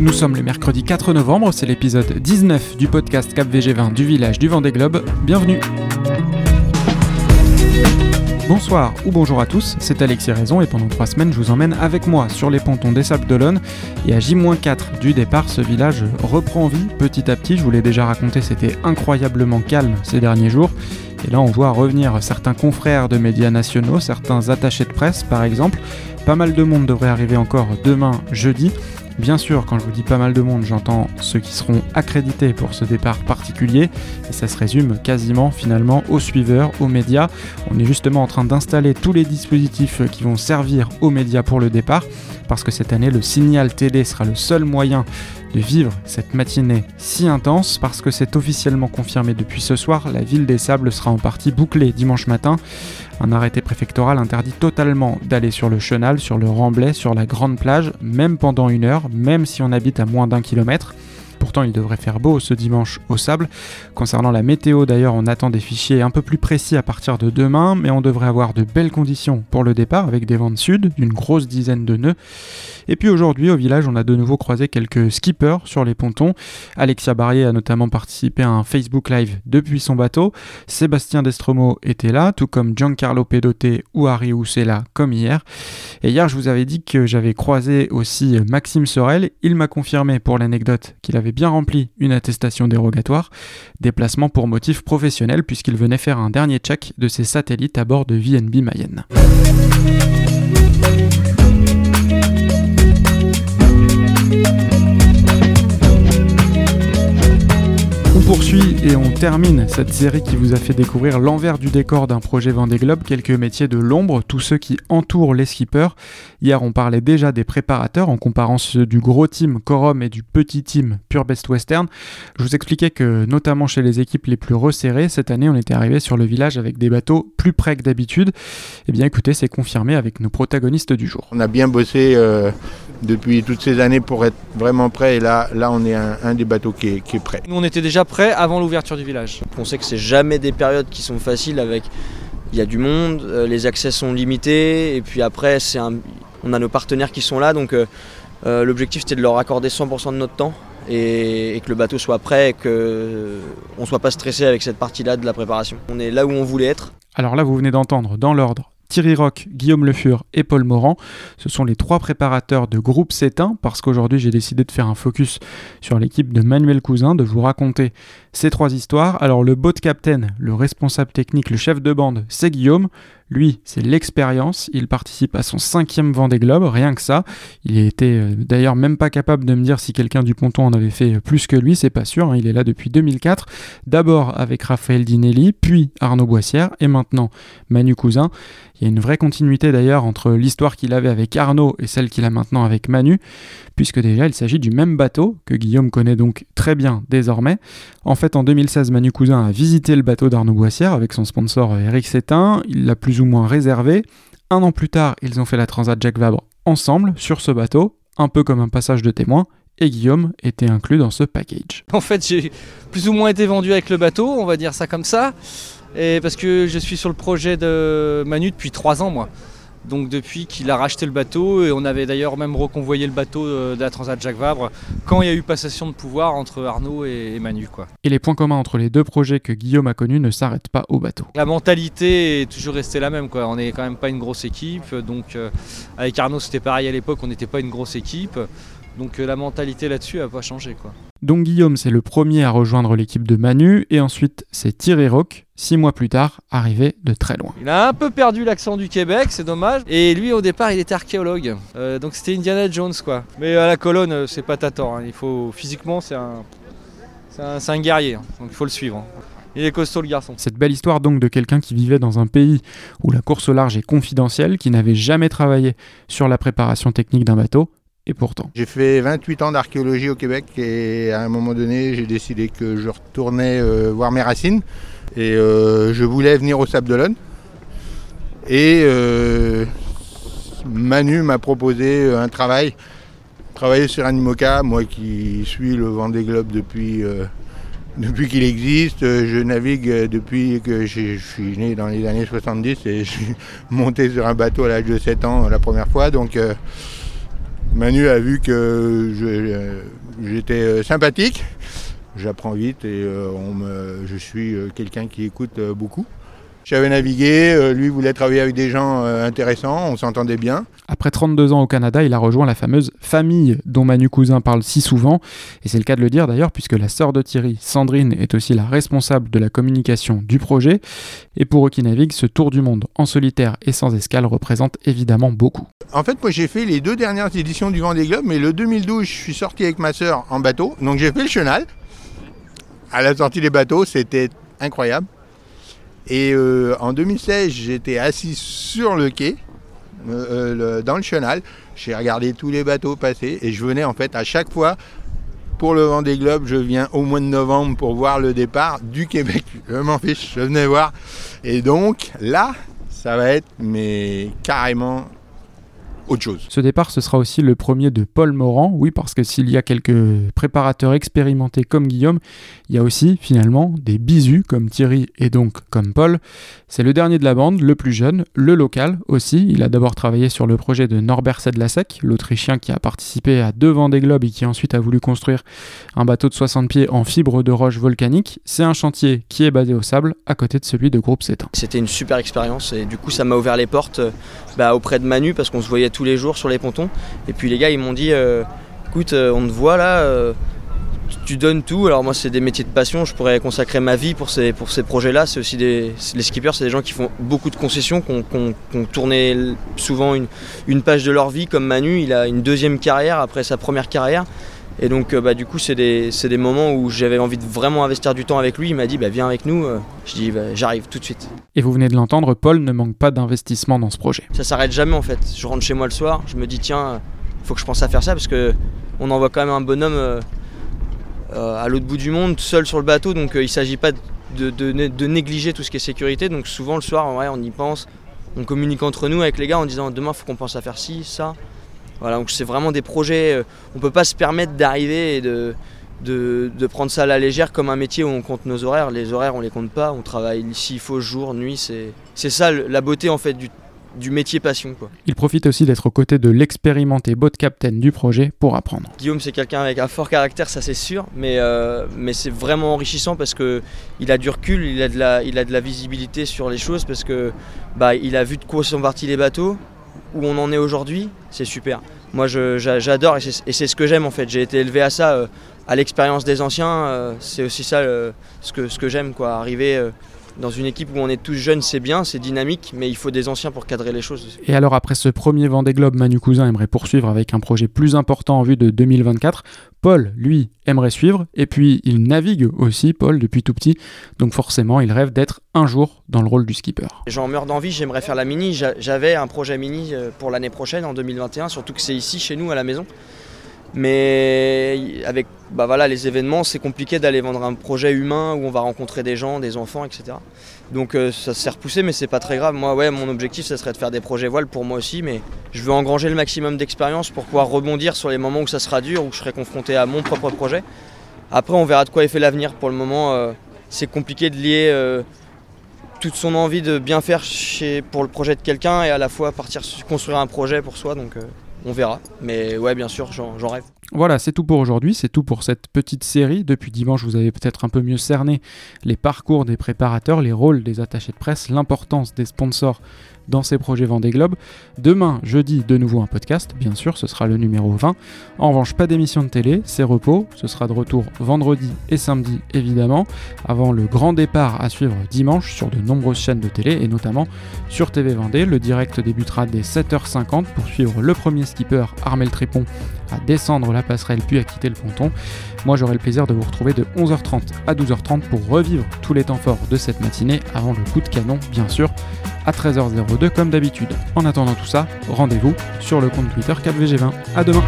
Nous sommes le mercredi 4 novembre, c'est l'épisode 19 du podcast Cap VG20 du village du Vendée Globe. Bienvenue. Bonsoir ou bonjour à tous, c'est Alexis Raison et pendant trois semaines je vous emmène avec moi sur les pontons des Sables d'Olonne et à J-4 du départ ce village reprend vie petit à petit, je vous l'ai déjà raconté c'était incroyablement calme ces derniers jours. Et là on voit revenir certains confrères de médias nationaux, certains attachés de presse par exemple, pas mal de monde devrait arriver encore demain jeudi Bien sûr, quand je vous dis pas mal de monde, j'entends ceux qui seront accrédités pour ce départ particulier, et ça se résume quasiment finalement aux suiveurs, aux médias. On est justement en train d'installer tous les dispositifs qui vont servir aux médias pour le départ, parce que cette année, le signal télé sera le seul moyen de vivre cette matinée si intense parce que c'est officiellement confirmé depuis ce soir, la ville des Sables sera en partie bouclée dimanche matin. Un arrêté préfectoral interdit totalement d'aller sur le chenal, sur le remblai, sur la grande plage, même pendant une heure, même si on habite à moins d'un kilomètre. Pourtant, il devrait faire beau ce dimanche au sable. Concernant la météo, d'ailleurs, on attend des fichiers un peu plus précis à partir de demain, mais on devrait avoir de belles conditions pour le départ avec des vents de sud, d'une grosse dizaine de nœuds. Et puis aujourd'hui, au village, on a de nouveau croisé quelques skippers sur les pontons. Alexia Barrier a notamment participé à un Facebook Live depuis son bateau. Sébastien Destromo était là, tout comme Giancarlo Pedote ou Harry Oussela comme hier. Et hier, je vous avais dit que j'avais croisé aussi Maxime Sorel. Il m'a confirmé pour l'anecdote qu'il avait bien rempli une attestation dérogatoire, déplacement pour motif professionnel puisqu'il venait faire un dernier check de ses satellites à bord de VNB Mayenne. Thank you. Poursuit et on termine cette série qui vous a fait découvrir l'envers du décor d'un projet Vendée Globe, quelques métiers de l'ombre, tous ceux qui entourent les skippers. Hier, on parlait déjà des préparateurs en comparant ceux du gros team Corum et du petit team Pure Best Western. Je vous expliquais que, notamment chez les équipes les plus resserrées, cette année, on était arrivé sur le village avec des bateaux plus près que d'habitude. Eh bien, écoutez, c'est confirmé avec nos protagonistes du jour. On a bien bossé euh, depuis toutes ces années pour être vraiment prêt et là, là on est un, des bateaux qui est, qui est prêt. Nous, on était déjà prêts avant l'ouverture du village. On sait que c'est jamais des périodes qui sont faciles avec il y a du monde, euh, les accès sont limités et puis après c'est on a nos partenaires qui sont là donc euh, euh, l'objectif c'était de leur accorder 100% de notre temps et, que le bateau soit prêt et qu'on ne soit pas stressé avec cette partie-là de la préparation. On est là où on voulait être. Alors là vous venez d'entendre dans l'ordre Thierry Roch, Guillaume Le Fur et Paul Morand. Ce sont les trois préparateurs de groupe C1 parce qu'aujourd'hui j'ai décidé de faire un focus sur l'équipe de Manuel Cousin, de vous raconter ces trois histoires. Alors le boat captain, le responsable technique, le chef de bande, c'est Guillaume. Lui, c'est l'expérience. Il participe à son cinquième Vendée Globe, rien que ça. Il était euh, d'ailleurs même pas capable de me dire si quelqu'un du ponton en avait fait plus que lui, c'est pas sûr. Hein. Il est là depuis 2004. D'abord avec Raphaël Dinelli, puis Arnaud Boissière, et maintenant Manu Cousin. Il y a une vraie continuité d'ailleurs entre l'histoire qu'il avait avec Arnaud et celle qu'il a maintenant avec Manu, puisque déjà il s'agit du même bateau que Guillaume connaît donc très bien désormais. En fait, en 2016, Manu Cousin a visité le bateau d'Arnaud Boissière avec son sponsor Eric Sétin. Il l'a plus ou moins réservé. Un an plus tard, ils ont fait la Transat Jacques Vabre ensemble sur ce bateau, un peu comme un passage de témoin, et Guillaume était inclus dans ce package. En fait, j'ai plus ou moins été vendu avec le bateau, on va dire ça comme ça, et parce que je suis sur le projet de Manu depuis trois ans, moi. Donc depuis qu'il a racheté le bateau, et on avait d'ailleurs même reconvoyé le bateau de la Transat Jacques Vabre quand il y a eu passation de pouvoir entre Arnaud et Manu. Quoi. Et les points communs entre les deux projets que Guillaume a connus ne s'arrêtent pas au bateau. La mentalité est toujours restée la même. Quoi. On n'est quand même pas une grosse équipe. Donc euh, avec Arnaud c'était pareil à l'époque, on n'était pas une grosse équipe. Donc euh, la mentalité là-dessus n'a pas changé. Quoi. Donc Guillaume, c'est le premier à rejoindre l'équipe de Manu, et ensuite c'est Thierry Roch, six mois plus tard, arrivé de très loin. Il a un peu perdu l'accent du Québec, c'est dommage. Et lui, au départ, il était archéologue. Euh, donc c'était Indiana Jones, quoi. Mais à la colonne, euh, c'est pas Tatan. Hein. Il faut physiquement, c'est un, c'est un, guerrier. Hein. Donc il faut le suivre. Hein. Il est costaud le garçon. Cette belle histoire donc de quelqu'un qui vivait dans un pays où la course au large est confidentielle, qui n'avait jamais travaillé sur la préparation technique d'un bateau, J'ai fait 28 ans d'archéologie au Québec et à un moment donné, j'ai décidé que je retournais euh, voir mes racines. Et euh, je voulais venir au Sable d'Olonne. Et euh, Manu m'a proposé un travail. Travailler sur un IMOCA, moi qui suis le Vendée Globe depuis, depuis qu'il existe. Je navigue depuis que je suis né dans les années 70 et je suis monté sur un bateau à l'âge de 7 ans la première fois. Donc Manu a vu que j'étais sympathique, j'apprends vite et je suis quelqu'un qui écoute beaucoup. J'avais navigué, euh, lui voulait travailler avec des gens euh, intéressants, on s'entendait bien. Après 32 ans au Canada, il a rejoint la fameuse famille dont Manu Cousin parle si souvent, et c'est le cas de le dire d'ailleurs puisque la sœur de Thierry, Sandrine, est aussi la responsable de la communication du projet, et pour eux qui naviguent, ce tour du monde en solitaire et sans escale représente évidemment beaucoup. En fait, moi j'ai fait les deux dernières éditions du Vendée Globe, mais le 2012, je suis sorti avec ma sœur en bateau, donc j'ai fait le chenal. À la sortie des bateaux, c'était incroyable. Et euh, en 2016, j'étais assis sur le quai, euh, euh, dans le chenal. J'ai regardé tous les bateaux passer et je venais en fait à chaque fois pour le Vendée Globe, je viens au mois de novembre pour voir le départ du Québec. Je m'en fiche, je venais voir. Et donc là, ça va être mais carrément chose. Ce départ, ce sera aussi le premier de Paul Morand, oui, parce que s'il y a quelques préparateurs expérimentés comme Guillaume, il y a aussi finalement des bisous comme Thierry et donc comme Paul. C'est le dernier de la bande, le plus jeune, le local aussi. Il a d'abord travaillé sur le projet de Norbert Sedlasek, l'Autrichien qui a participé à deux des globes et qui ensuite a voulu construire un bateau de 60 pieds en fibre de roche volcanique. C'est un chantier qui est basé au sable, à côté de celui de Groupe Cétain. C'était une super expérience et du coup ça m'a ouvert les portes bah, auprès de Manu parce qu'on se voyait les jours sur les pontons. Et puis les gars, ils m'ont dit euh, écoute, euh, on te voit là, euh, tu donnes tout. Alors moi, c'est des métiers de passion, je pourrais consacrer ma vie pour ces, projets-là. C'est aussi des. Les skippers, c'est des gens qui font beaucoup de concessions, qui ont, tourné souvent une page de leur vie, comme Manu, il a une deuxième carrière après sa première carrière. Et donc, bah, du coup, c'est des, des, moments où j'avais envie de vraiment investir du temps avec lui. Il m'a dit, bah, viens avec nous. Je dis, bah, j'arrive tout de suite. Et vous venez de l'entendre, Paul ne manque pas d'investissement dans ce projet. Ça s'arrête jamais en fait. Je rentre chez moi le soir, je me dis, tiens, il faut que je pense à faire ça parce que on envoie quand même un bonhomme euh, euh, à l'autre bout du monde, seul sur le bateau. Donc, euh, il ne s'agit pas de, de, négliger tout ce qui est sécurité. Donc, souvent le soir, ouais, on y pense. On communique entre nous avec les gars en disant, demain, il faut qu'on pense à faire ci, ça. Voilà, donc c'est vraiment des projets, euh, on ne peut pas se permettre d'arriver et de, de, prendre ça à la légère comme un métier où on compte nos horaires. Les horaires, on les compte pas, on travaille s'il faut jour, nuit. C'est ça la beauté en fait du, du métier passion. Quoi. Il profite aussi d'être aux côtés de l'expérimenté boat captain du projet pour apprendre. Guillaume, c'est quelqu'un avec un fort caractère, ça c'est sûr, mais, euh, mais c'est vraiment enrichissant parce qu'il a du recul, il a, de la, il a de la visibilité sur les choses parce que bah, il a vu de quoi sont partis les bateaux, où on en est aujourd'hui, c'est super. Moi j'adore et c'est ce que j'aime en fait. J'ai été élevé à ça, euh, à l'expérience des anciens, euh, c'est aussi ça ce que, ce que j'aime, quoi. Arriver euh, dans une équipe où on est tous jeunes, c'est bien, c'est dynamique, mais il faut des anciens pour cadrer les choses. Et alors après ce premier Vendée Globe, Manu Cousin aimerait poursuivre avec un projet plus important en vue de 2024. Paul, lui, aimerait suivre, et puis il navigue aussi, Paul, depuis tout petit, donc forcément il rêve d'être un jour dans le rôle du skipper. J'en meurs d'envie, j'aimerais faire la mini, j'avais un projet mini euh, pour l'année prochaine, en 2021, surtout que c'est ici, chez nous, à la maison. Mais avec bah les événements, c'est compliqué d'aller vendre un projet humain où on va rencontrer des gens, des enfants, etc. Donc euh, ça s'est repoussé, mais c'est pas très grave. Moi, ouais, mon objectif, ça serait de faire des projets voiles pour moi aussi, mais je veux engranger le maximum d'expérience pour pouvoir rebondir sur les moments où ça sera dur, où je serai confronté à mon propre projet. Après, on verra de quoi est fait l'avenir. Pour le moment, euh, c'est compliqué de lier euh, toute son envie de bien faire pour le projet de quelqu'un et à la fois partir construire un projet pour soi. On verra. Mais ouais, bien sûr, j'en rêve. Voilà, c'est tout pour aujourd'hui, c'est tout pour cette petite série. Depuis dimanche, vous avez peut-être un peu mieux cerné les parcours des préparateurs, les rôles des attachés de presse, l'importance des sponsors dans ces projets Vendée Globe. Demain, jeudi, de nouveau un podcast, bien sûr, ce sera le numéro 20. En revanche, pas d'émission de télé, c'est repos. Ce sera de retour vendredi et samedi, évidemment, avant le grand départ à suivre dimanche sur de nombreuses chaînes de télé et notamment sur TV Vendée. Le direct débutera dès 7h50 pour suivre le premier skipper, Armel Trépon, à descendre la passerelle puis à quitter le ponton. Moi, j'aurai le plaisir de vous retrouver de 11h30 à 12h30 pour revivre tous les temps forts de cette matinée avant le coup de canon, bien sûr, à 13h02 comme d'habitude. En attendant tout ça, rendez-vous sur le compte Twitter CapVG20. À demain!